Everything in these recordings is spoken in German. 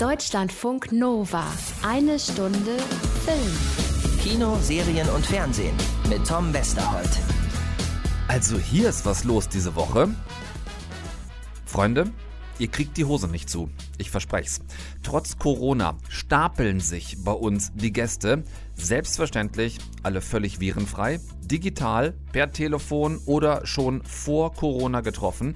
Deutschlandfunk Nova. Eine Stunde Film. Kino, Serien und Fernsehen mit Tom Westerholt. Also hier ist was los diese Woche. Freunde, ihr kriegt die Hose nicht zu. Ich versprech's. Trotz Corona stapeln sich bei uns die Gäste. Selbstverständlich alle völlig virenfrei, digital, per Telefon oder schon vor Corona getroffen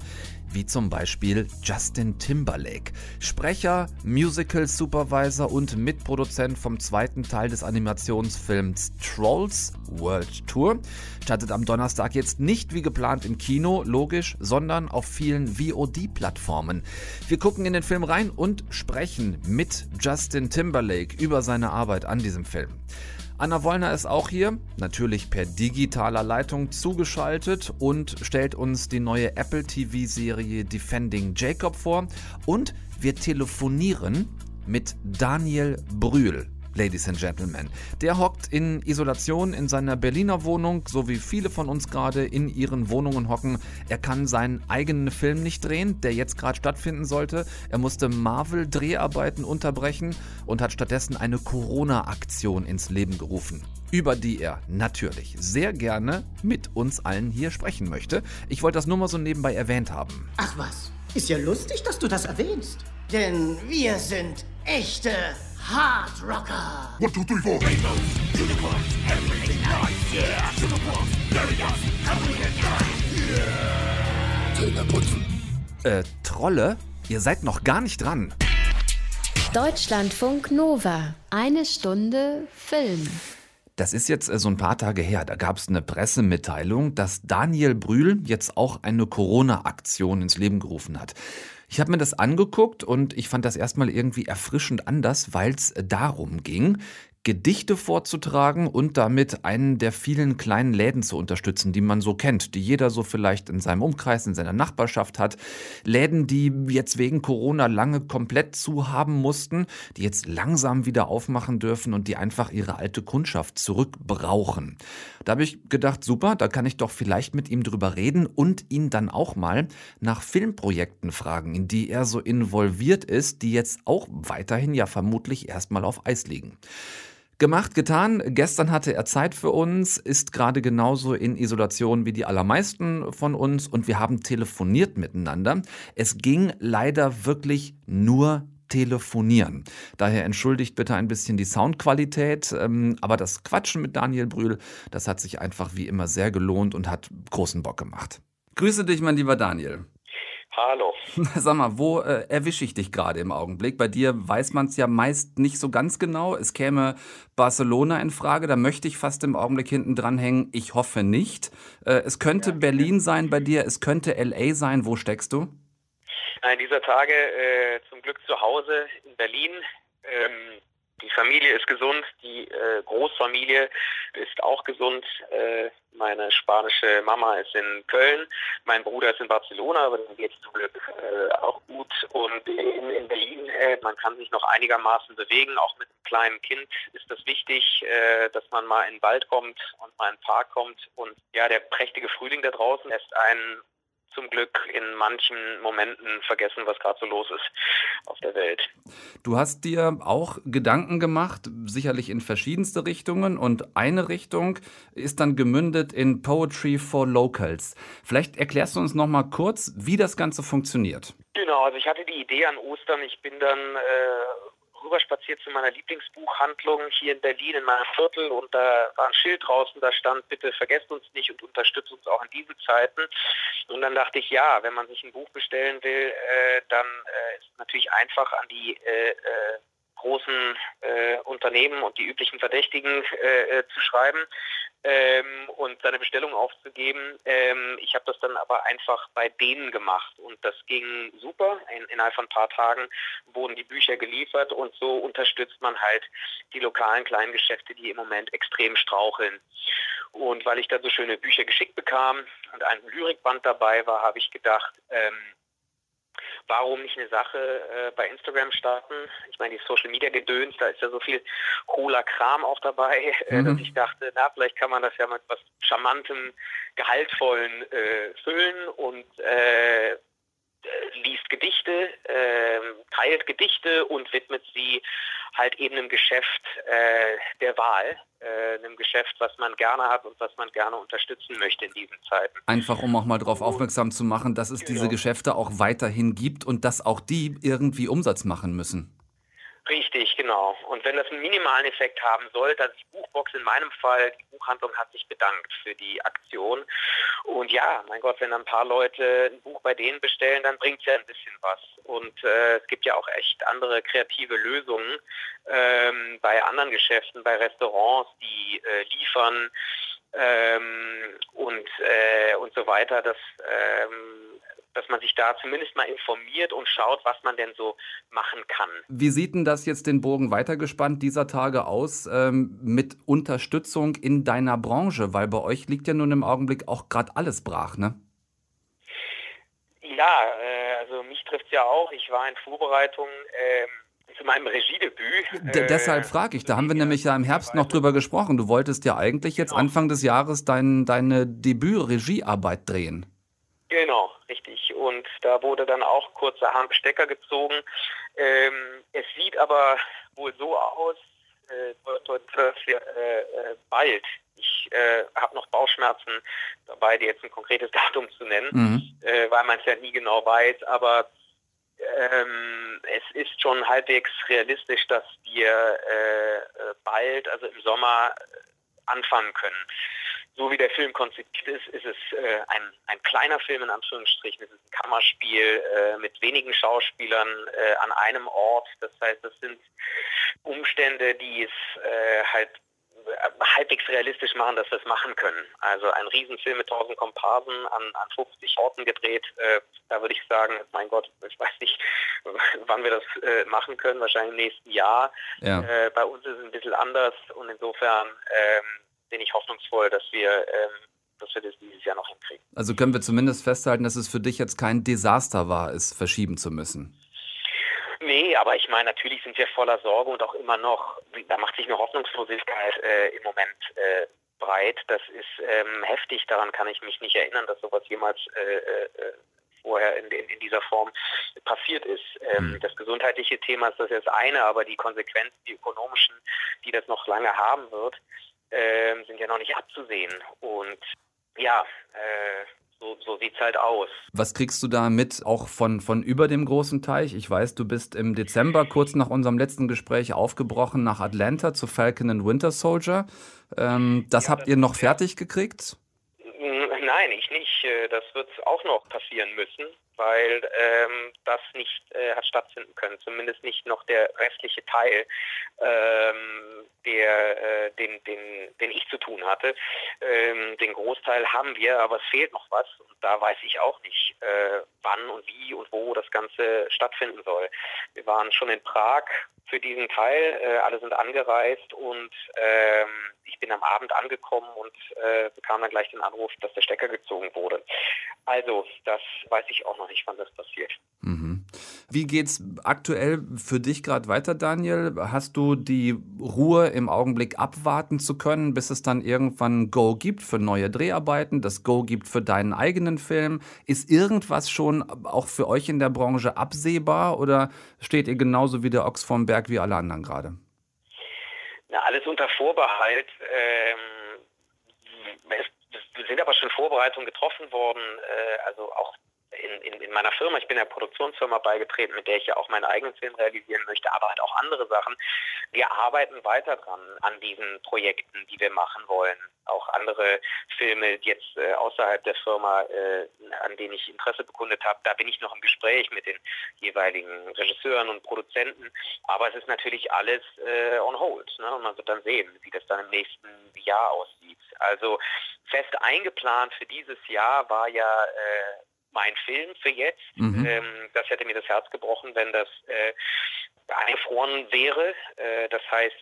wie zum Beispiel Justin Timberlake, Sprecher, Musical Supervisor und Mitproduzent vom zweiten Teil des Animationsfilms Trolls World Tour, startet am Donnerstag jetzt nicht wie geplant im Kino, logisch, sondern auf vielen VOD-Plattformen. Wir gucken in den Film rein und sprechen mit Justin Timberlake über seine Arbeit an diesem Film. Anna Wollner ist auch hier, natürlich per digitaler Leitung zugeschaltet und stellt uns die neue Apple TV-Serie Defending Jacob vor. Und wir telefonieren mit Daniel Brühl. Ladies and Gentlemen. Der hockt in Isolation in seiner Berliner Wohnung, so wie viele von uns gerade in ihren Wohnungen hocken. Er kann seinen eigenen Film nicht drehen, der jetzt gerade stattfinden sollte. Er musste Marvel-Dreharbeiten unterbrechen und hat stattdessen eine Corona-Aktion ins Leben gerufen über die er natürlich sehr gerne mit uns allen hier sprechen möchte. Ich wollte das nur mal so nebenbei erwähnt haben. Ach was, ist ja lustig, dass du das erwähnst. Denn wir sind echte Hard Rocker. One, two, three, four. Rainbows, unicorns, everything nice, yeah. Superpumps, Barriers, everything nice, yeah. Zähneputzen. Äh, Trolle? Ihr seid noch gar nicht dran. Deutschlandfunk Nova. Eine Stunde Film. Das ist jetzt äh, so ein paar Tage her. Da gab es eine Pressemitteilung, dass Daniel Brühl jetzt auch eine Corona-Aktion ins Leben gerufen hat. Ich habe mir das angeguckt und ich fand das erstmal irgendwie erfrischend anders, weil es darum ging, Gedichte vorzutragen und damit einen der vielen kleinen Läden zu unterstützen, die man so kennt, die jeder so vielleicht in seinem Umkreis, in seiner Nachbarschaft hat. Läden, die jetzt wegen Corona lange komplett zu haben mussten, die jetzt langsam wieder aufmachen dürfen und die einfach ihre alte Kundschaft zurückbrauchen. Da habe ich gedacht, super, da kann ich doch vielleicht mit ihm drüber reden und ihn dann auch mal nach Filmprojekten fragen, in die er so involviert ist, die jetzt auch weiterhin ja vermutlich erstmal auf Eis liegen. Gemacht, getan. Gestern hatte er Zeit für uns, ist gerade genauso in Isolation wie die allermeisten von uns und wir haben telefoniert miteinander. Es ging leider wirklich nur telefonieren. Daher entschuldigt bitte ein bisschen die Soundqualität, ähm, aber das Quatschen mit Daniel Brühl, das hat sich einfach wie immer sehr gelohnt und hat großen Bock gemacht. Grüße dich, mein lieber Daniel. Hallo. Sag mal, wo äh, erwische ich dich gerade im Augenblick? Bei dir weiß man es ja meist nicht so ganz genau. Es käme Barcelona in Frage, da möchte ich fast im Augenblick hinten dranhängen. Ich hoffe nicht. Äh, es könnte ja. Berlin sein bei dir, es könnte LA sein. Wo steckst du? In dieser Tage äh, zum Glück zu Hause in Berlin. Ähm, die Familie ist gesund, die äh, Großfamilie ist auch gesund. Äh, meine spanische Mama ist in Köln, mein Bruder ist in Barcelona, aber dem geht es zum Glück äh, auch gut. Und in, in Berlin, äh, man kann sich noch einigermaßen bewegen, auch mit einem kleinen Kind ist das wichtig, dass man mal in den Wald kommt und mal in den Park kommt. Und ja, der prächtige Frühling da draußen lässt einen zum Glück in manchen Momenten vergessen, was gerade so los ist auf der Welt. Du hast dir auch Gedanken gemacht, sicherlich in verschiedenste Richtungen und eine Richtung ist dann gemündet in Poetry for Locals. Vielleicht erklärst du uns noch mal kurz, wie das Ganze funktioniert. Genau, also ich hatte die Idee an Ostern, ich bin dann äh, rüberspaziert zu meiner Lieblingsbuchhandlung hier in Berlin in meinem Viertel und da war ein Schild draußen, da stand, bitte vergesst uns nicht und unterstützt uns auch in diesen Zeiten. Und dann dachte ich, ja, wenn man sich ein Buch bestellen will, äh, dann äh, ist es natürlich einfach an die äh, äh großen äh, Unternehmen und die üblichen Verdächtigen äh, zu schreiben ähm, und seine Bestellung aufzugeben. Ähm, ich habe das dann aber einfach bei denen gemacht und das ging super. In, innerhalb von ein paar Tagen wurden die Bücher geliefert und so unterstützt man halt die lokalen kleinen Geschäfte, die im Moment extrem straucheln. Und weil ich da so schöne Bücher geschickt bekam und ein Lyrikband dabei war, habe ich gedacht, ähm, warum nicht eine Sache äh, bei Instagram starten? Ich meine, die Social Media Gedöns, da ist ja so viel cooler Kram auch dabei, äh, mhm. dass ich dachte, na, vielleicht kann man das ja mit was charmantem, gehaltvollen äh, füllen und äh, äh, liest Gedichte, äh, teilt Gedichte und widmet sie halt eben einem Geschäft äh, der Wahl, äh, einem Geschäft, was man gerne hat und was man gerne unterstützen möchte in diesen Zeiten. Einfach um auch mal darauf aufmerksam zu machen, dass es genau. diese Geschäfte auch weiterhin gibt und dass auch die irgendwie Umsatz machen müssen. Richtig, genau. Und wenn das einen minimalen Effekt haben soll, dann die Buchbox in meinem Fall, die Buchhandlung hat sich bedankt für die Aktion. Und ja, mein Gott, wenn ein paar Leute ein Buch bei denen bestellen, dann bringt es ja ein bisschen was. Und äh, es gibt ja auch echt andere kreative Lösungen ähm, bei anderen Geschäften, bei Restaurants, die äh, liefern ähm, und, äh, und so weiter. Das ähm, dass man sich da zumindest mal informiert und schaut, was man denn so machen kann. Wie sieht denn das jetzt den Bogen weitergespannt dieser Tage aus ähm, mit Unterstützung in deiner Branche? Weil bei euch liegt ja nun im Augenblick auch gerade alles brach, ne? Ja, äh, also mich trifft es ja auch. Ich war in Vorbereitung. Äh, zu meinem Regiedebüt. D deshalb frage ich, da haben wir nämlich ja im Herbst noch drüber gesprochen. Du wolltest ja eigentlich jetzt genau. Anfang des Jahres dein, deine Debüt-Regiearbeit drehen. Genau, richtig. Und da wurde dann auch kurzerhand Stecker gezogen. Ähm, es sieht aber wohl so aus, äh, dass wir äh, äh, bald, ich äh, habe noch Bauchschmerzen dabei, dir jetzt ein konkretes Datum zu nennen, mhm. äh, weil man es ja nie genau weiß, aber ähm, es ist schon halbwegs realistisch, dass wir äh, bald, also im Sommer, anfangen können so wie der Film konzipiert ist, ist es äh, ein, ein kleiner Film in Anführungsstrichen. Es ist ein Kammerspiel äh, mit wenigen Schauspielern äh, an einem Ort. Das heißt, das sind Umstände, die es äh, halt äh, halbwegs realistisch machen, dass wir es machen können. Also ein Riesenfilm mit 1000 Komparsen an, an 50 Orten gedreht. Äh, da würde ich sagen, mein Gott, ich weiß nicht, wann wir das äh, machen können, wahrscheinlich im nächsten Jahr. Ja. Äh, bei uns ist es ein bisschen anders und insofern ähm, bin ich hoffnungsvoll, dass wir, ähm, dass wir das dieses Jahr noch hinkriegen. Also können wir zumindest festhalten, dass es für dich jetzt kein Desaster war, es verschieben zu müssen. Nee, aber ich meine, natürlich sind wir voller Sorge und auch immer noch, da macht sich eine Hoffnungslosigkeit äh, im Moment äh, breit. Das ist ähm, heftig, daran kann ich mich nicht erinnern, dass sowas jemals äh, äh vorher in, in, in, dieser Form passiert ist. Ähm, mhm. Das gesundheitliche Thema ist das jetzt eine, aber die Konsequenzen, die ökonomischen, die das noch lange haben wird, äh, sind ja noch nicht abzusehen. Und ja, äh, so, so sieht es halt aus. Was kriegst du da mit, auch von, von über dem großen Teich? Ich weiß, du bist im Dezember, kurz nach unserem letzten Gespräch, aufgebrochen nach Atlanta zu Falcon and Winter Soldier. Ähm, das ja, habt das ihr noch fertig gekriegt? Nein, ich nicht. Äh, das wird auch noch passieren müssen, weil ähm, das nicht äh, hat stattfinden können. Zumindest nicht noch der restliche Teil, ähm, der, äh, den, den, den ich zu tun hatte. Ähm, den Großteil haben wir, aber es fehlt noch was. Und da weiß ich auch nicht, äh, wann und wie und wo das Ganze stattfinden soll. Wir waren schon in Prag für diesen Teil. Äh, alle sind angereist und ähm, ich bin am Abend angekommen und äh, bekam dann gleich den Anruf, dass der Stecker gezogen wurde. Also, das weiß ich auch noch nicht, wann das passiert. Mhm. Wie geht's aktuell für dich gerade weiter, Daniel? Hast du die Ruhe im Augenblick abwarten zu können, bis es dann irgendwann Go gibt für neue Dreharbeiten, das Go gibt für deinen eigenen Film? Ist irgendwas schon auch für euch in der Branche absehbar oder steht ihr genauso wie der Ochs vom Berg wie alle anderen gerade? Na, alles unter Vorbehalt. Ähm, es sind aber schon Vorbereitungen getroffen worden, äh, also auch in, in, in meiner Firma, ich bin der Produktionsfirma beigetreten, mit der ich ja auch meinen eigenen Film realisieren möchte, aber halt auch andere Sachen. Wir arbeiten weiter dran an diesen Projekten, die wir machen wollen. Auch andere Filme jetzt äh, außerhalb der Firma, äh, an denen ich Interesse bekundet habe, da bin ich noch im Gespräch mit den jeweiligen Regisseuren und Produzenten. Aber es ist natürlich alles äh, on hold. Ne? Und man wird dann sehen, wie das dann im nächsten Jahr aussieht. Also fest eingeplant für dieses Jahr war ja äh, mein Film für jetzt. Mhm. Ähm, das hätte mir das Herz gebrochen, wenn das äh, eingefroren wäre. Äh, das heißt,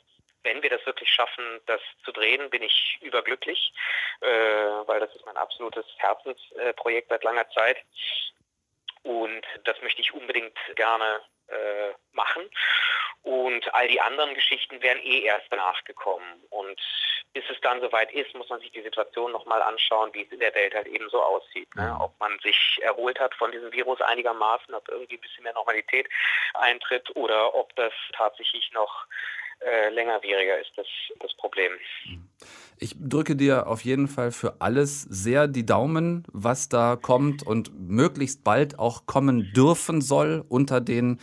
wenn wir das wirklich schaffen, das zu drehen, bin ich überglücklich, äh, weil das ist mein absolutes Herzensprojekt seit langer Zeit. Und das möchte ich unbedingt gerne äh, machen. Und all die anderen Geschichten wären eh erst danach gekommen. Und bis es dann soweit ist, muss man sich die Situation nochmal anschauen, wie es in der Welt halt eben so aussieht. Ne? Ob man sich erholt hat von diesem Virus einigermaßen, ob irgendwie ein bisschen mehr Normalität eintritt oder ob das tatsächlich noch äh, längerwieriger ist, das, das Problem. Ich drücke dir auf jeden Fall für alles sehr die Daumen, was da kommt und möglichst bald auch kommen dürfen soll unter den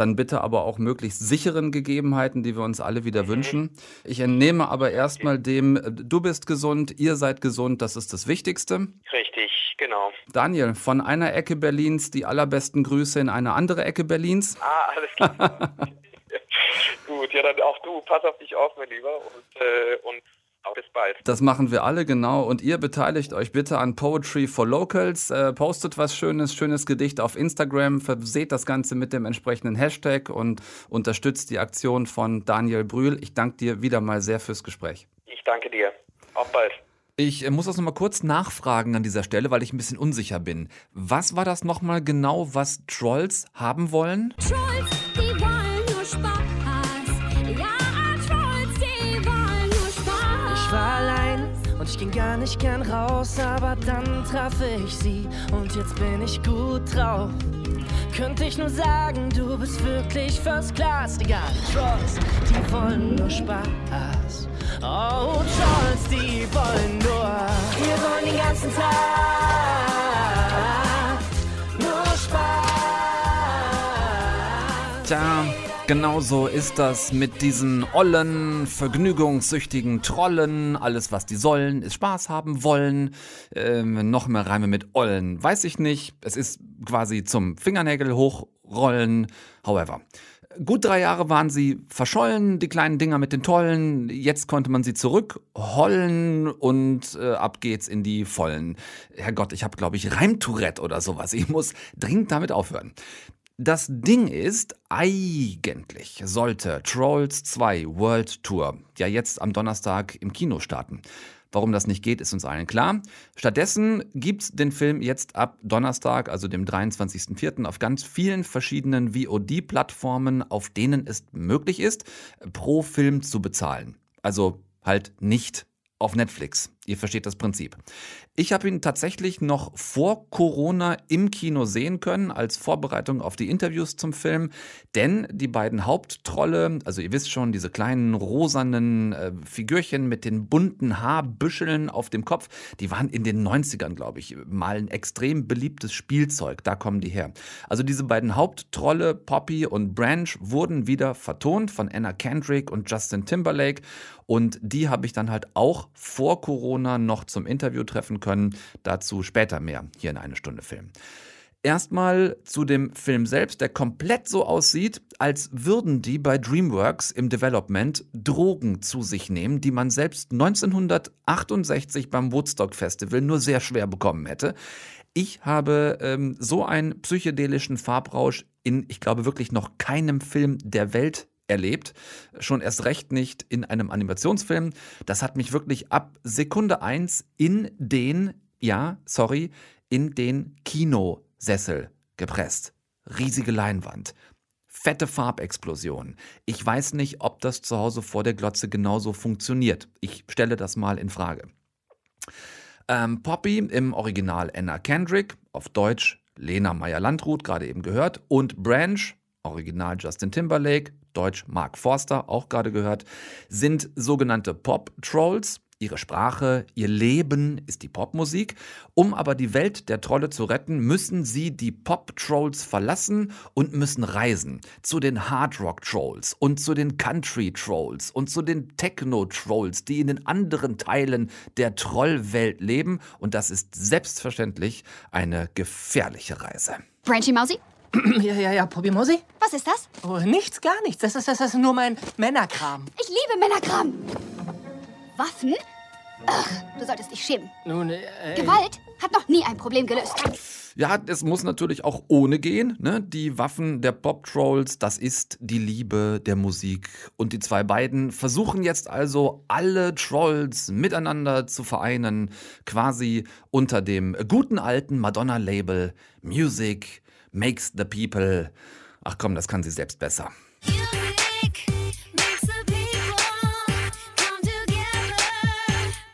dann bitte aber auch möglichst sicheren Gegebenheiten, die wir uns alle wieder mhm. wünschen. Ich entnehme aber erstmal dem, du bist gesund, ihr seid gesund, das ist das Wichtigste. Richtig, genau. Daniel, von einer Ecke Berlins die allerbesten Grüße in eine andere Ecke Berlins. Ah, alles klar. Gut, ja, dann auch du, pass auf dich auf, mein Lieber, und, äh, und bis bald. Das machen wir alle, genau. Und ihr beteiligt euch bitte an Poetry for Locals. Äh, postet was Schönes, schönes Gedicht auf Instagram, verseht das Ganze mit dem entsprechenden Hashtag und unterstützt die Aktion von Daniel Brühl. Ich danke dir wieder mal sehr fürs Gespräch. Ich danke dir. Auf bald. Ich äh, muss das nochmal kurz nachfragen an dieser Stelle, weil ich ein bisschen unsicher bin. Was war das nochmal genau, was Trolls haben wollen? Trolls, die wollen nur Spaß. Und ich ging gar nicht gern raus, aber dann traf ich sie und jetzt bin ich gut drauf. Könnte ich nur sagen, du bist wirklich First Class. Egal, Trolls, die wollen nur Spaß. Oh, Trolls, die wollen nur. Wir wollen den ganzen Tag nur Spaß. Tja. Genauso ist das mit diesen ollen, vergnügungssüchtigen Trollen. Alles, was die sollen, ist Spaß haben wollen. Ähm, noch mehr Reime mit ollen, weiß ich nicht. Es ist quasi zum Fingernägel hochrollen. However. Gut drei Jahre waren sie verschollen, die kleinen Dinger mit den Tollen. Jetzt konnte man sie zurückhollen und äh, ab geht's in die Vollen. Herrgott, ich habe, glaube ich, Reimtourette oder sowas. Ich muss dringend damit aufhören. Das Ding ist, eigentlich sollte Trolls 2 World Tour ja jetzt am Donnerstag im Kino starten. Warum das nicht geht, ist uns allen klar. Stattdessen gibt's den Film jetzt ab Donnerstag, also dem 23.04., auf ganz vielen verschiedenen VOD-Plattformen, auf denen es möglich ist, pro Film zu bezahlen. Also halt nicht auf Netflix. Ihr versteht das Prinzip. Ich habe ihn tatsächlich noch vor Corona im Kino sehen können, als Vorbereitung auf die Interviews zum Film. Denn die beiden Haupttrolle, also ihr wisst schon, diese kleinen rosanen äh, Figürchen mit den bunten Haarbüscheln auf dem Kopf, die waren in den 90ern, glaube ich, mal ein extrem beliebtes Spielzeug. Da kommen die her. Also diese beiden Haupttrolle, Poppy und Branch, wurden wieder vertont von Anna Kendrick und Justin Timberlake. Und die habe ich dann halt auch vor Corona noch zum Interview treffen können. Dazu später mehr hier in eine Stunde Film. Erstmal zu dem Film selbst, der komplett so aussieht, als würden die bei DreamWorks im Development Drogen zu sich nehmen, die man selbst 1968 beim Woodstock Festival nur sehr schwer bekommen hätte. Ich habe ähm, so einen psychedelischen Farbrausch in, ich glaube, wirklich noch keinem Film der Welt erlebt. Schon erst recht nicht in einem Animationsfilm. Das hat mich wirklich ab Sekunde eins in den, ja, sorry, in den Kinosessel gepresst. Riesige Leinwand. Fette Farbexplosion. Ich weiß nicht, ob das zu Hause vor der Glotze genauso funktioniert. Ich stelle das mal in Frage. Ähm, Poppy im Original Anna Kendrick, auf Deutsch Lena Meyer-Landrut, gerade eben gehört, und Branch, Original Justin Timberlake, Deutsch Mark Forster, auch gerade gehört, sind sogenannte Pop-Trolls. Ihre Sprache, ihr Leben ist die Popmusik. Um aber die Welt der Trolle zu retten, müssen sie die Pop-Trolls verlassen und müssen reisen. Zu den Hard-Rock-Trolls und zu den Country-Trolls und zu den Techno-Trolls, die in den anderen Teilen der Trollwelt leben. Und das ist selbstverständlich eine gefährliche Reise. Branchy Mausi? Ja, ja, ja, Mosi? Was ist das? Oh, nichts, gar nichts. Das ist, das ist nur mein Männerkram. Ich liebe Männerkram. Waffen? Ach, du solltest dich schämen. Nun, äh, Gewalt hat noch nie ein Problem gelöst. Ja, es muss natürlich auch ohne gehen. Ne? Die Waffen der Pop-Trolls, das ist die Liebe der Musik. Und die zwei beiden versuchen jetzt also alle Trolls miteinander zu vereinen, quasi unter dem guten alten Madonna-Label Music makes the people. Ach komm, das kann sie selbst besser.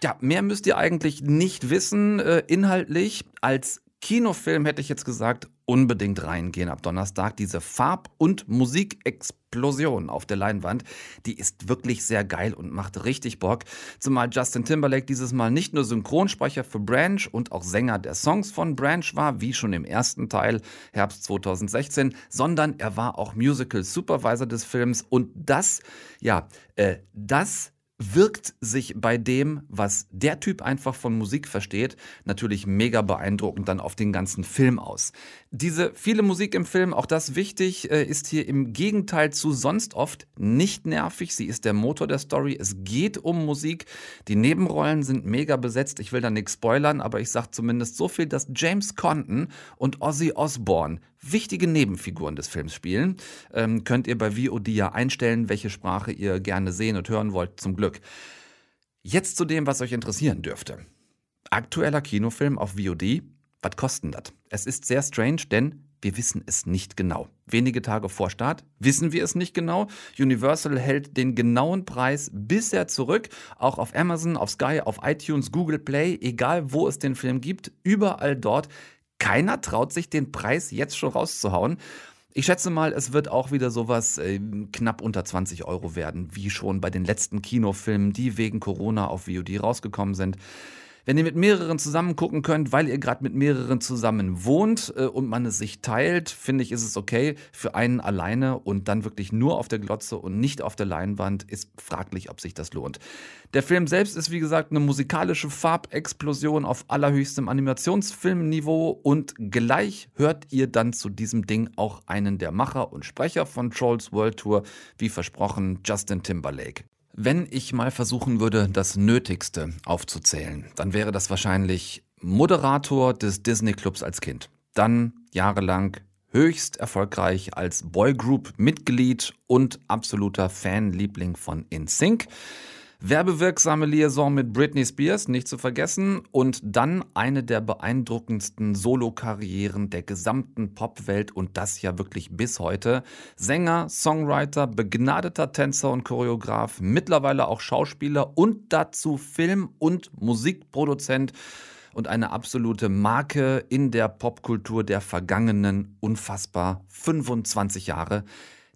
Ja, mehr müsst ihr eigentlich nicht wissen, äh, inhaltlich, als Kinofilm hätte ich jetzt gesagt, unbedingt reingehen ab Donnerstag. Diese Farb- und Musikexplosion auf der Leinwand, die ist wirklich sehr geil und macht richtig Bock. Zumal Justin Timberlake dieses Mal nicht nur Synchronsprecher für Branch und auch Sänger der Songs von Branch war, wie schon im ersten Teil Herbst 2016, sondern er war auch Musical Supervisor des Films und das, ja, äh, das wirkt sich bei dem, was der Typ einfach von Musik versteht, natürlich mega beeindruckend dann auf den ganzen Film aus. Diese viele Musik im Film, auch das wichtig, äh, ist hier im Gegenteil zu sonst oft nicht nervig. Sie ist der Motor der Story. Es geht um Musik. Die Nebenrollen sind mega besetzt. Ich will da nichts spoilern, aber ich sage zumindest so viel, dass James Condon und Ozzy Osbourne wichtige Nebenfiguren des Films spielen. Ähm, könnt ihr bei VOD ja einstellen, welche Sprache ihr gerne sehen und hören wollt, zum Glück. Jetzt zu dem, was euch interessieren dürfte. Aktueller Kinofilm auf VOD was kostet das? Es ist sehr strange, denn wir wissen es nicht genau. Wenige Tage vor Start wissen wir es nicht genau. Universal hält den genauen Preis bisher zurück. Auch auf Amazon, auf Sky, auf iTunes, Google Play, egal wo es den Film gibt, überall dort. Keiner traut sich den Preis jetzt schon rauszuhauen. Ich schätze mal, es wird auch wieder sowas äh, knapp unter 20 Euro werden, wie schon bei den letzten Kinofilmen, die wegen Corona auf VOD rausgekommen sind. Wenn ihr mit mehreren zusammen gucken könnt, weil ihr gerade mit mehreren zusammen wohnt äh, und man es sich teilt, finde ich, ist es okay. Für einen alleine und dann wirklich nur auf der Glotze und nicht auf der Leinwand ist fraglich, ob sich das lohnt. Der Film selbst ist wie gesagt eine musikalische Farbexplosion auf allerhöchstem Animationsfilmniveau und gleich hört ihr dann zu diesem Ding auch einen der Macher und Sprecher von Trolls World Tour, wie versprochen, Justin Timberlake. Wenn ich mal versuchen würde, das Nötigste aufzuzählen, dann wäre das wahrscheinlich Moderator des Disney Clubs als Kind. Dann jahrelang höchst erfolgreich als Boygroup-Mitglied und absoluter Fanliebling von InSync. Werbewirksame Liaison mit Britney Spears, nicht zu vergessen, und dann eine der beeindruckendsten Solokarrieren der gesamten Popwelt und das ja wirklich bis heute. Sänger, Songwriter, begnadeter Tänzer und Choreograf, mittlerweile auch Schauspieler und dazu Film- und Musikproduzent und eine absolute Marke in der Popkultur der vergangenen unfassbar 25 Jahre.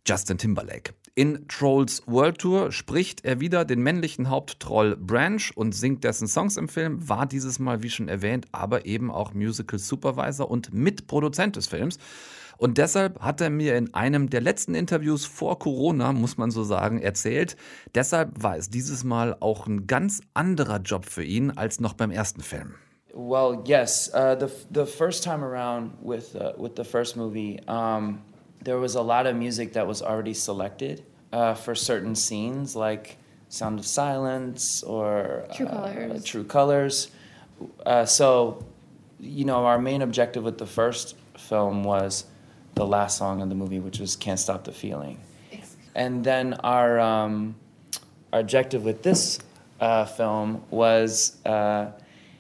Justin Timberlake. In Trolls World Tour spricht er wieder den männlichen Haupttroll Branch und singt dessen Songs im Film, war dieses Mal, wie schon erwähnt, aber eben auch Musical Supervisor und Mitproduzent des Films. Und deshalb hat er mir in einem der letzten Interviews vor Corona, muss man so sagen, erzählt, deshalb war es dieses Mal auch ein ganz anderer Job für ihn als noch beim ersten Film. Well, yes. Uh, the, the first time around with, uh, with the first movie, um there was a lot of music that was already selected uh, for certain scenes, like Sound of Silence or True Colors. Uh, True Colors. Uh, so, you know, our main objective with the first film was the last song of the movie, which was "Can't Stop the Feeling," and then our um, our objective with this uh, film was uh,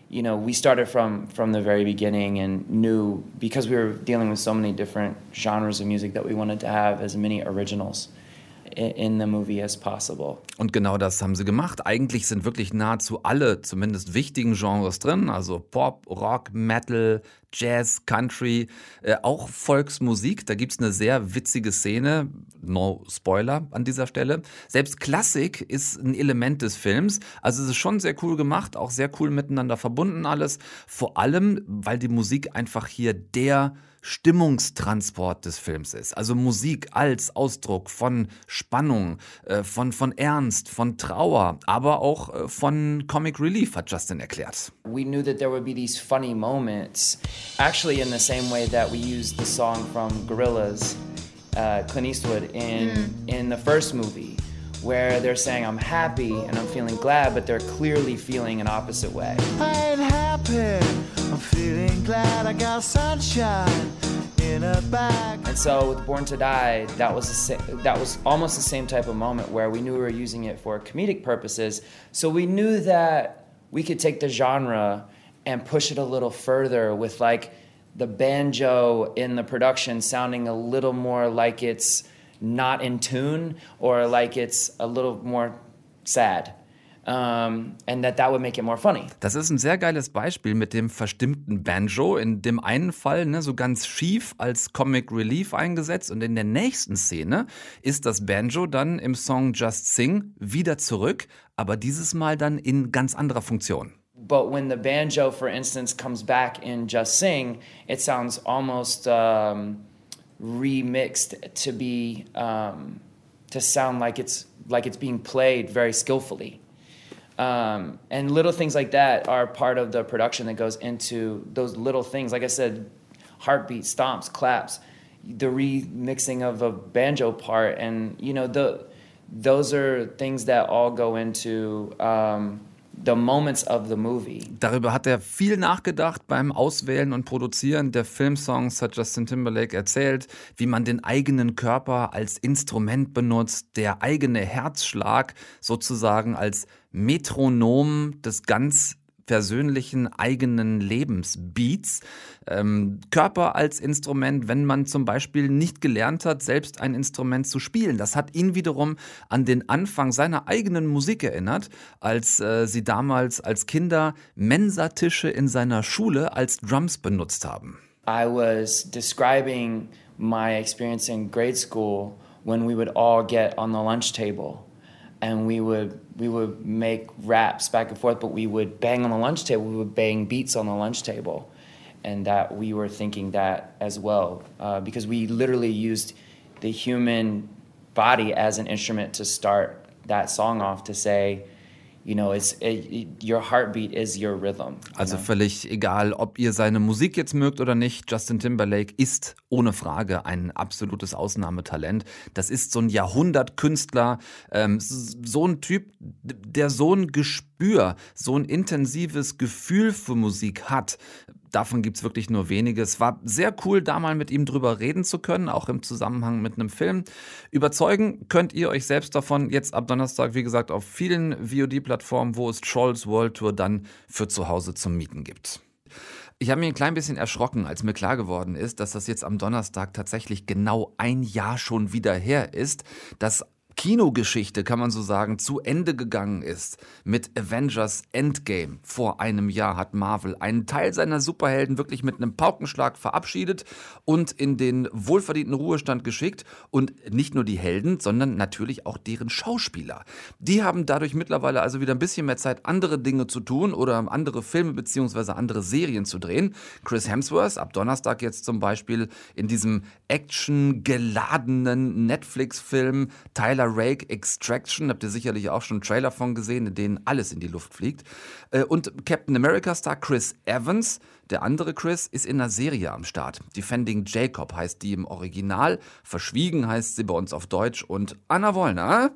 you know, we started from from the very beginning and knew because we were dealing with so many different genres of music that we wanted to have as many originals in the movie as possible. Und genau das haben sie gemacht. Eigentlich sind wirklich nahezu alle, zumindest wichtigen Genres drin, also Pop, Rock, Metal, Jazz, Country, äh, auch Volksmusik. Da gibt es eine sehr witzige Szene, no Spoiler an dieser Stelle. Selbst Klassik ist ein Element des Films. Also es ist schon sehr cool gemacht, auch sehr cool miteinander verbunden alles. Vor allem, weil die Musik einfach hier der Stimmungstransport des Films ist. Also Musik als Ausdruck von Spannung, äh, von, von Ernst, von Trauer, aber auch äh, von Comic Relief, hat Justin erklärt. We knew that there would be these funny moments, actually in the same way that we used the song from Gorillaz, uh, Clint Eastwood, in, mm. in the first movie. Where they're saying I'm happy and I'm feeling glad, but they're clearly feeling an opposite way. I'm happy, I'm feeling glad I got sunshine in a bag. And so with Born to Die, that was sa- that was almost the same type of moment where we knew we were using it for comedic purposes. So we knew that we could take the genre and push it a little further with like the banjo in the production sounding a little more like it's not in tune or like it's a little more sad. um, and that that would make it more funny. Das ist ein sehr geiles Beispiel mit dem verstimmten Banjo. In dem einen Fall ne, so ganz schief als Comic Relief eingesetzt und in der nächsten Szene ist das Banjo dann im Song Just Sing wieder zurück, aber dieses Mal dann in ganz anderer Funktion. But when the banjo, for instance, comes back in Just Sing, it sounds almost um, remixed to be um, to sound like it's like it's being played very skillfully. Um, and little things like that are part of the production that goes into those little things. Like I said, heartbeat, stomps, claps, the remixing of a banjo part, and you know the those are things that all go into um, the moments of the movie. Darüber hat er viel nachgedacht beim Auswählen und Produzieren der Filmsongs, hat Justin Timberlake erzählt, wie man den eigenen Körper als Instrument benutzt, der eigene Herzschlag sozusagen als Metronom des ganz persönlichen eigenen Lebensbeats. Ähm, Körper als Instrument, wenn man zum Beispiel nicht gelernt hat, selbst ein Instrument zu spielen. Das hat ihn wiederum an den Anfang seiner eigenen Musik erinnert, als äh, sie damals als Kinder Mensatische in seiner Schule als Drums benutzt haben. I was describing my experience in grade school when we would all get on the lunch table and we would we would make raps back and forth, but we would bang on the lunch table. We would bang beats on the lunch table, and that we were thinking that as well uh, because we literally used the human body as an instrument to start that song off to say Also völlig egal, ob ihr seine Musik jetzt mögt oder nicht, Justin Timberlake ist ohne Frage ein absolutes Ausnahmetalent. Das ist so ein Jahrhundertkünstler, ähm, so ein Typ, der so ein Gespür, so ein intensives Gefühl für Musik hat davon gibt es wirklich nur wenige. Es war sehr cool, da mal mit ihm drüber reden zu können, auch im Zusammenhang mit einem Film. Überzeugen könnt ihr euch selbst davon jetzt ab Donnerstag, wie gesagt, auf vielen VOD-Plattformen, wo es Trolls World Tour dann für zu Hause zum Mieten gibt. Ich habe mich ein klein bisschen erschrocken, als mir klar geworden ist, dass das jetzt am Donnerstag tatsächlich genau ein Jahr schon wieder her ist, dass Kinogeschichte, kann man so sagen, zu Ende gegangen ist mit Avengers Endgame. Vor einem Jahr hat Marvel einen Teil seiner Superhelden wirklich mit einem Paukenschlag verabschiedet und in den wohlverdienten Ruhestand geschickt. Und nicht nur die Helden, sondern natürlich auch deren Schauspieler. Die haben dadurch mittlerweile also wieder ein bisschen mehr Zeit, andere Dinge zu tun oder andere Filme bzw. andere Serien zu drehen. Chris Hemsworth, ab Donnerstag jetzt zum Beispiel in diesem actiongeladenen Netflix-Film Tyler Rake Extraction, habt ihr sicherlich auch schon einen Trailer von gesehen, in denen alles in die Luft fliegt. Äh, und Captain America Star Chris Evans, der andere Chris, ist in einer Serie am Start. Defending Jacob heißt die im Original, Verschwiegen heißt sie bei uns auf Deutsch und Anna Wollner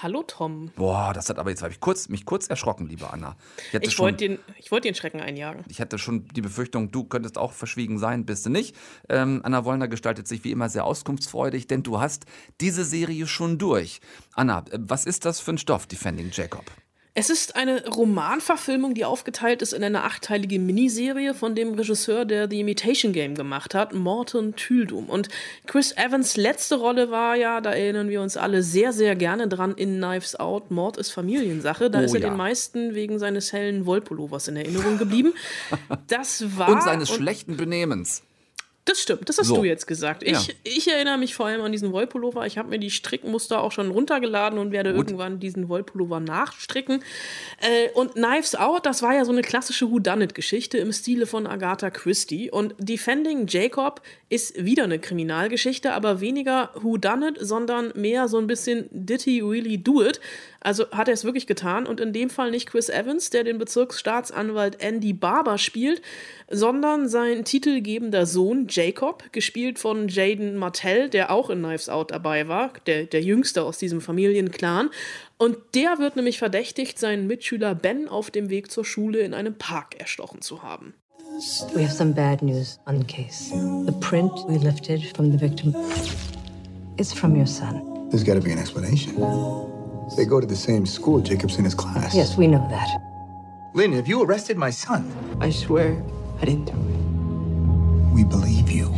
Hallo Tom. Boah, das hat aber jetzt habe ich kurz, mich kurz erschrocken, liebe Anna. Ich, ich wollte den, wollt den Schrecken einjagen. Ich hatte schon die Befürchtung, du könntest auch verschwiegen sein, bist du nicht. Ähm, Anna Wollner gestaltet sich wie immer sehr auskunftsfreudig, denn du hast diese Serie schon durch. Anna, äh, was ist das für ein Stoff, Defending Jacob? Es ist eine Romanverfilmung, die aufgeteilt ist in eine achteilige Miniserie von dem Regisseur, der The Imitation Game gemacht hat, Morton Tyldum. Und Chris Evans letzte Rolle war ja, da erinnern wir uns alle sehr, sehr gerne dran, in Knives Out, Mord ist Familiensache. Da oh, ist er ja. den meisten wegen seines hellen Wollpullovers in Erinnerung geblieben. Das war... Und seines und schlechten Benehmens. Das stimmt, das hast so. du jetzt gesagt. Ich, ja. ich erinnere mich vor allem an diesen Wollpullover. Ich habe mir die Strickmuster auch schon runtergeladen und werde Gut. irgendwann diesen Wollpullover nachstricken. Äh, und Knives Out, das war ja so eine klassische Whodunit-Geschichte im Stile von Agatha Christie. Und Defending Jacob ist wieder eine Kriminalgeschichte, aber weniger Whodunit, sondern mehr so ein bisschen Did he really do it? Also hat er es wirklich getan und in dem Fall nicht Chris Evans, der den Bezirksstaatsanwalt Andy Barber spielt, sondern sein titelgebender Sohn Jacob, gespielt von Jaden Martell, der auch in Knives Out dabei war, der, der jüngste aus diesem Familienclan. Und der wird nämlich verdächtigt, seinen Mitschüler Ben auf dem Weg zur Schule in einem Park erstochen zu haben. We have some bad news on the case. The print we lifted from the victim is from your son. There's got to be an explanation. They go to the same school. Jacob's in his class. Yes, we know that. Lynn, have you arrested my son? I swear I didn't do it. We believe you.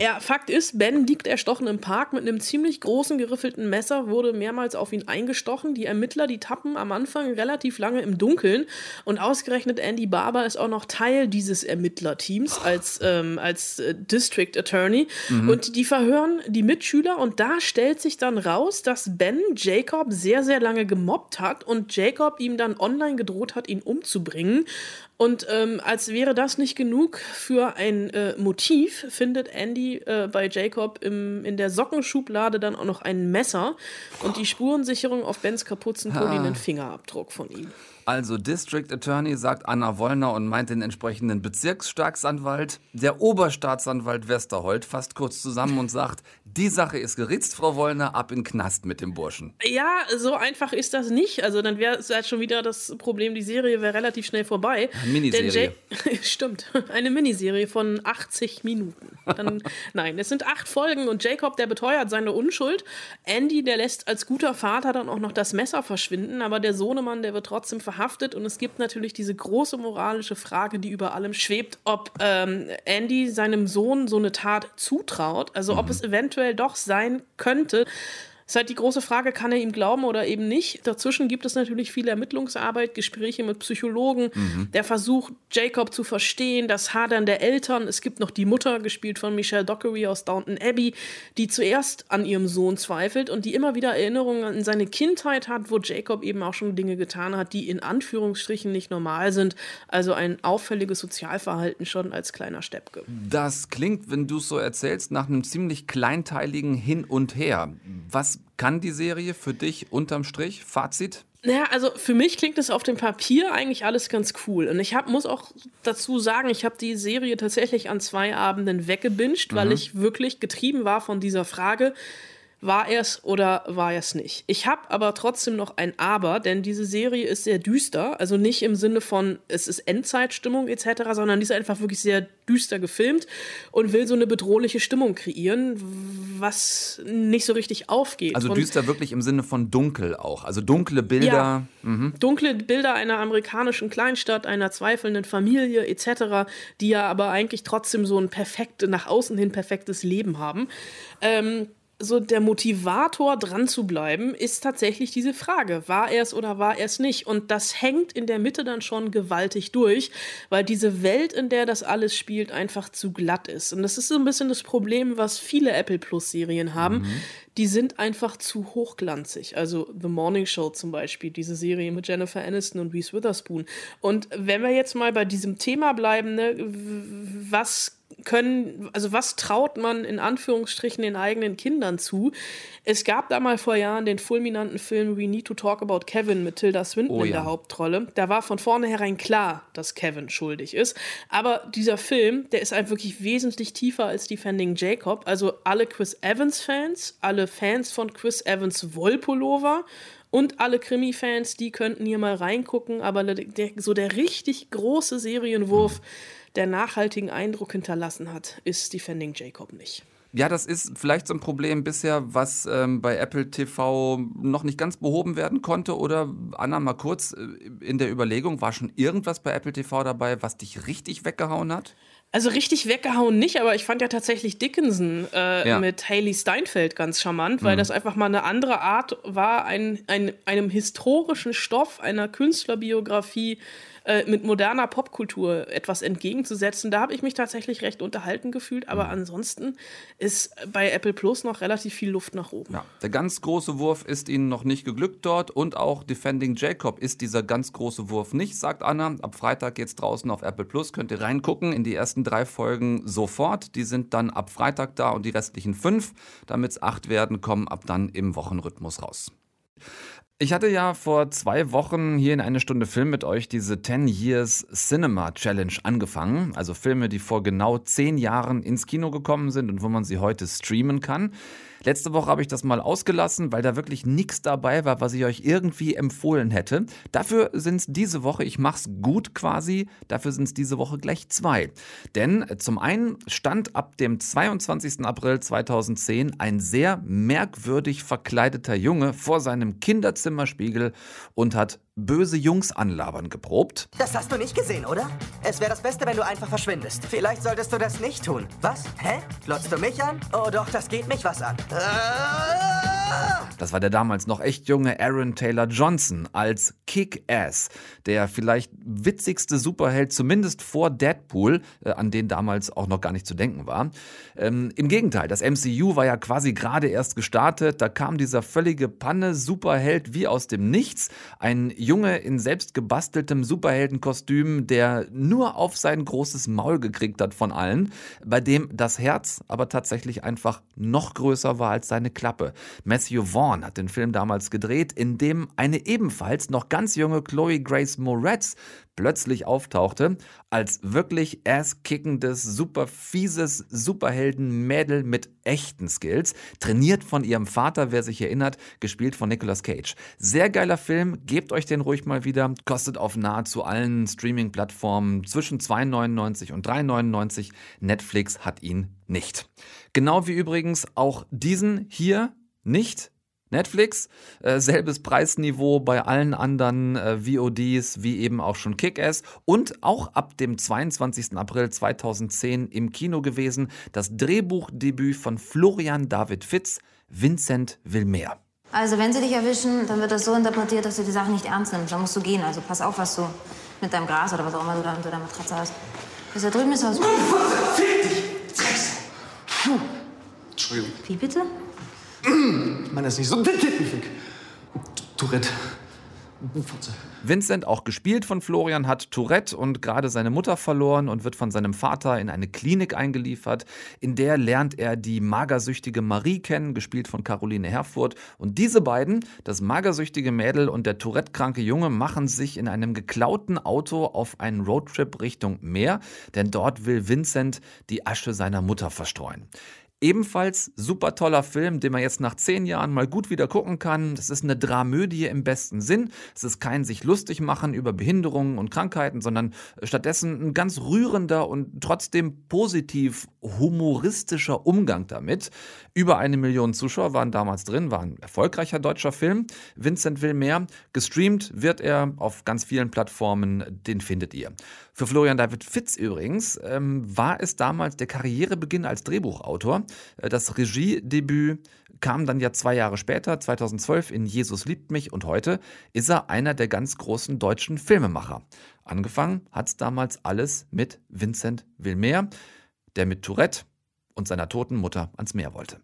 Ja, Fakt ist, Ben liegt erstochen im Park mit einem ziemlich großen geriffelten Messer, wurde mehrmals auf ihn eingestochen. Die Ermittler, die tappen am Anfang relativ lange im Dunkeln und ausgerechnet Andy Barber ist auch noch Teil dieses Ermittlerteams als, ähm, als äh, District Attorney mhm. und die verhören die Mitschüler und da stellt sich dann raus, dass Ben Jacob sehr, sehr lange gemobbt hat und Jacob ihm dann online gedroht hat, ihn umzubringen. Und ähm, als wäre das nicht genug für ein äh, Motiv, findet Andy äh, bei Jacob im, in der Sockenschublade dann auch noch ein Messer und die Spurensicherung auf Bens Kapuzenpulli einen Fingerabdruck von ihm. Also District Attorney sagt Anna Wollner und meint den entsprechenden Bezirksstaatsanwalt. Der Oberstaatsanwalt Westerholt fasst kurz zusammen und sagt, die Sache ist geritzt, Frau Wollner, ab in Knast mit dem Burschen. Ja, so einfach ist das nicht. Also dann wäre es halt schon wieder das Problem, die Serie wäre relativ schnell vorbei. Eine Miniserie. Stimmt, eine Miniserie von 80 Minuten. Dann, nein, es sind acht Folgen und Jacob, der beteuert seine Unschuld. Andy, der lässt als guter Vater dann auch noch das Messer verschwinden, aber der Sohnemann, der wird trotzdem verhaftet verhaftet und es gibt natürlich diese große moralische Frage, die über allem schwebt, ob ähm, Andy seinem Sohn so eine Tat zutraut, also ob mhm. es eventuell doch sein könnte, ist halt die große Frage, kann er ihm glauben oder eben nicht? Dazwischen gibt es natürlich viel Ermittlungsarbeit, Gespräche mit Psychologen, mhm. der Versuch, Jacob zu verstehen, das Hadern der Eltern. Es gibt noch die Mutter, gespielt von Michelle Dockery aus Downton Abbey, die zuerst an ihrem Sohn zweifelt und die immer wieder Erinnerungen an seine Kindheit hat, wo Jacob eben auch schon Dinge getan hat, die in Anführungsstrichen nicht normal sind. Also ein auffälliges Sozialverhalten schon als kleiner Steppke. Das klingt, wenn du es so erzählst, nach einem ziemlich kleinteiligen Hin und Her. Was kann die Serie für dich unterm Strich? Fazit? Naja, also für mich klingt es auf dem Papier eigentlich alles ganz cool. Und ich hab, muss auch dazu sagen, ich habe die Serie tatsächlich an zwei Abenden weggebinged, mhm. weil ich wirklich getrieben war von dieser Frage, war er es oder war er es nicht? Ich habe aber trotzdem noch ein Aber, denn diese Serie ist sehr düster. Also nicht im Sinne von, es ist Endzeitstimmung etc., sondern die ist einfach wirklich sehr düster gefilmt und will so eine bedrohliche Stimmung kreieren, was nicht so richtig aufgeht. Also düster wirklich im Sinne von dunkel auch. Also dunkle Bilder. Ja, mhm. Dunkle Bilder einer amerikanischen Kleinstadt, einer zweifelnden Familie etc., die ja aber eigentlich trotzdem so ein perfektes, nach außen hin perfektes Leben haben. Ähm, so der Motivator dran zu bleiben, ist tatsächlich diese Frage, war er es oder war er es nicht? Und das hängt in der Mitte dann schon gewaltig durch, weil diese Welt, in der das alles spielt, einfach zu glatt ist. Und das ist so ein bisschen das Problem, was viele Apple Plus Serien haben. Mhm. Die sind einfach zu hochglanzig. Also The Morning Show zum Beispiel, diese Serie mit Jennifer Aniston und Reese Witherspoon. Und wenn wir jetzt mal bei diesem Thema bleiben, ne, was können, also was traut man in Anführungsstrichen den eigenen Kindern zu? Es gab da mal vor Jahren den fulminanten Film We Need to Talk About Kevin mit Tilda Swinton oh, in der Hauptrolle. Da war von vornherein klar, dass Kevin schuldig ist. Aber dieser Film, der ist einfach wirklich wesentlich tiefer als Defending Jacob. Also alle Chris Evans-Fans, alle Fans von Chris Evans Wollpullover und alle Krimi-Fans, die könnten hier mal reingucken. Aber der, so der richtig große Serienwurf. Der nachhaltigen Eindruck hinterlassen hat, ist Defending Jacob nicht. Ja, das ist vielleicht so ein Problem bisher, was ähm, bei Apple TV noch nicht ganz behoben werden konnte. Oder Anna, mal kurz äh, in der Überlegung, war schon irgendwas bei Apple TV dabei, was dich richtig weggehauen hat? Also richtig weggehauen nicht, aber ich fand ja tatsächlich Dickinson äh, ja. mit Haley Steinfeld ganz charmant, weil mhm. das einfach mal eine andere Art war, ein, ein, einem historischen Stoff, einer Künstlerbiografie äh, mit moderner Popkultur etwas entgegenzusetzen. Da habe ich mich tatsächlich recht unterhalten gefühlt, aber mhm. ansonsten ist bei Apple Plus noch relativ viel Luft nach oben. Ja, der ganz große Wurf ist Ihnen noch nicht geglückt dort und auch Defending Jacob ist dieser ganz große Wurf nicht, sagt Anna. Ab Freitag geht es draußen auf Apple Plus, könnt ihr reingucken in die ersten drei Folgen sofort. Die sind dann ab Freitag da und die restlichen fünf, damit es acht werden, kommen ab dann im Wochenrhythmus raus. Ich hatte ja vor zwei Wochen hier in eine Stunde Film mit euch diese 10 Years Cinema Challenge angefangen. Also Filme, die vor genau zehn Jahren ins Kino gekommen sind und wo man sie heute streamen kann. Letzte Woche habe ich das mal ausgelassen, weil da wirklich nichts dabei war, was ich euch irgendwie empfohlen hätte. Dafür sind es diese Woche, ich mach's gut quasi, dafür sind es diese Woche gleich zwei. Denn zum einen stand ab dem 22. April 2010 ein sehr merkwürdig verkleideter Junge vor seinem Kinderzimmerspiegel und hat böse Jungs anlabern geprobt. Das hast du nicht gesehen, oder? Es wäre das Beste, wenn du einfach verschwindest. Vielleicht solltest du das nicht tun. Was? Hä? Glotzt du mich an? Oh doch, das geht mich was an. Das war der damals noch echt junge Aaron Taylor Johnson als Kick-Ass, der vielleicht witzigste Superheld, zumindest vor Deadpool, äh, an den damals auch noch gar nicht zu denken war. Ähm, Im Gegenteil, das MCU war ja quasi gerade erst gestartet, da kam dieser völlige Panne-Superheld wie aus dem Nichts, ein Junge in selbst gebasteltem Superheldenkostüm, der nur auf sein großes Maul gekriegt hat von allen, bei dem das Herz aber tatsächlich einfach noch größer war als seine Klappe. Vaughn hat den Film damals gedreht, in dem eine ebenfalls noch ganz junge Chloe Grace Moretz plötzlich auftauchte, als wirklich ass-kickendes, super fieses Superhelden-Mädel mit echten Skills, trainiert von ihrem Vater, wer sich erinnert, gespielt von Nicolas Cage. Sehr geiler Film, gebt euch den ruhig mal wieder, kostet auf nahezu allen Streaming-Plattformen zwischen 2,99 und 3,99. Netflix hat ihn nicht. Genau wie übrigens auch diesen hier nicht. Netflix, äh, selbes Preisniveau bei allen anderen äh, VODs wie eben auch schon Kick-Ass und auch ab dem 22. April 2010 im Kino gewesen das Drehbuchdebüt von Florian David Fitz, Vincent will mehr. Also wenn sie dich erwischen, dann wird das so interpretiert, dass du die Sache nicht ernst nimmst. Dann musst du gehen. Also pass auf, was du mit deinem Gras oder was auch immer du da unter deiner Matratze hast. Bis da drüben ist was. Fick dich! Drecksack! Puh. Entschuldigung. Wie bitte? Ich meine das nicht so. Tourette. Vincent, auch gespielt von Florian, hat Tourette und gerade seine Mutter verloren und wird von seinem Vater in eine Klinik eingeliefert. In der lernt er die magersüchtige Marie kennen, gespielt von Caroline Herfurth. Und diese beiden, das magersüchtige Mädel und der Tourette-kranke Junge, machen sich in einem geklauten Auto auf einen Roadtrip Richtung Meer, denn dort will Vincent die Asche seiner Mutter verstreuen. Ebenfalls super toller Film, den man jetzt nach zehn Jahren mal gut wieder gucken kann. Es ist eine Dramödie im besten Sinn. Es ist kein sich lustig machen über Behinderungen und Krankheiten, sondern stattdessen ein ganz rührender und trotzdem positiv humoristischer Umgang damit. Über eine Million Zuschauer waren damals drin, war ein erfolgreicher deutscher Film. Vincent will mehr. Gestreamt wird er auf ganz vielen Plattformen, den findet ihr. Für Florian David Fitz übrigens ähm, war es damals der Karrierebeginn als Drehbuchautor. Äh, das Regiedebüt kam dann ja zwei Jahre später, 2012, in Jesus liebt mich und heute ist er einer der ganz großen deutschen Filmemacher. Angefangen hat es damals alles mit Vincent Wilmer, der mit Tourette und seiner toten Mutter ans Meer wollte.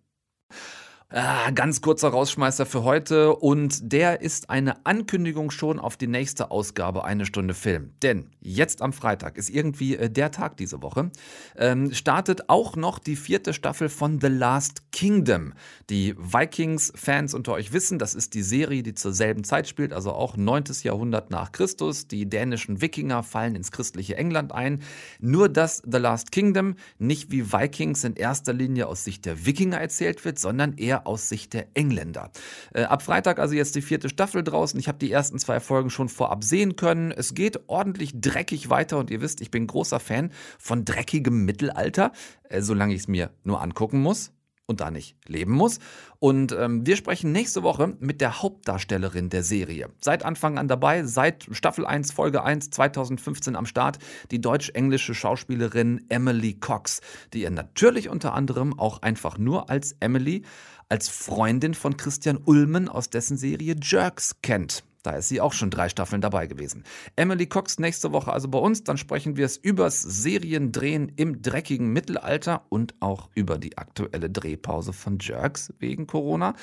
Ah, ganz kurzer Rausschmeißer für heute und der ist eine Ankündigung schon auf die nächste Ausgabe Eine Stunde Film. Denn jetzt am Freitag ist irgendwie äh, der Tag diese Woche, ähm, startet auch noch die vierte Staffel von The Last Kingdom. Die Vikings-Fans unter euch wissen, das ist die Serie, die zur selben Zeit spielt, also auch 9. Jahrhundert nach Christus. Die dänischen Wikinger fallen ins christliche England ein. Nur dass The Last Kingdom nicht wie Vikings in erster Linie aus Sicht der Wikinger erzählt wird, sondern eher aus Sicht der Engländer. Äh, ab Freitag also jetzt die vierte Staffel draußen. Ich habe die ersten zwei Folgen schon vorab sehen können. Es geht ordentlich dreckig weiter und ihr wisst, ich bin großer Fan von dreckigem Mittelalter, äh, solange ich es mir nur angucken muss und da nicht leben muss. Und ähm, wir sprechen nächste Woche mit der Hauptdarstellerin der Serie. Seit Anfang an dabei, seit Staffel 1, Folge 1, 2015 am Start, die deutsch-englische Schauspielerin Emily Cox, die ihr natürlich unter anderem auch einfach nur als Emily als Freundin von Christian Ulmen aus dessen Serie Jerks kennt. Da ist sie auch schon drei Staffeln dabei gewesen. Emily Cox nächste Woche also bei uns. Dann sprechen wir es übers Seriendrehen im dreckigen Mittelalter und auch über die aktuelle Drehpause von Jerks wegen Corona.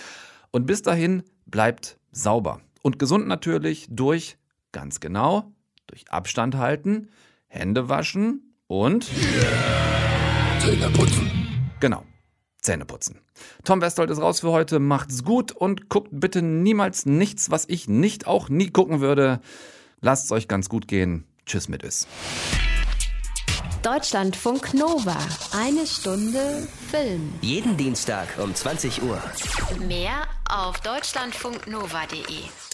Und bis dahin bleibt sauber und gesund natürlich durch, ganz genau, durch Abstand halten, Hände waschen und Zähne putzen. Genau. Zähne putzen. Tom Westholt ist raus für heute. Macht's gut und guckt bitte niemals nichts, was ich nicht auch nie gucken würde. Lasst's euch ganz gut gehen. Tschüss mit es. Deutschlandfunk Nova. Eine Stunde Film. Jeden Dienstag um 20 Uhr. Mehr auf deutschlandfunknova.de.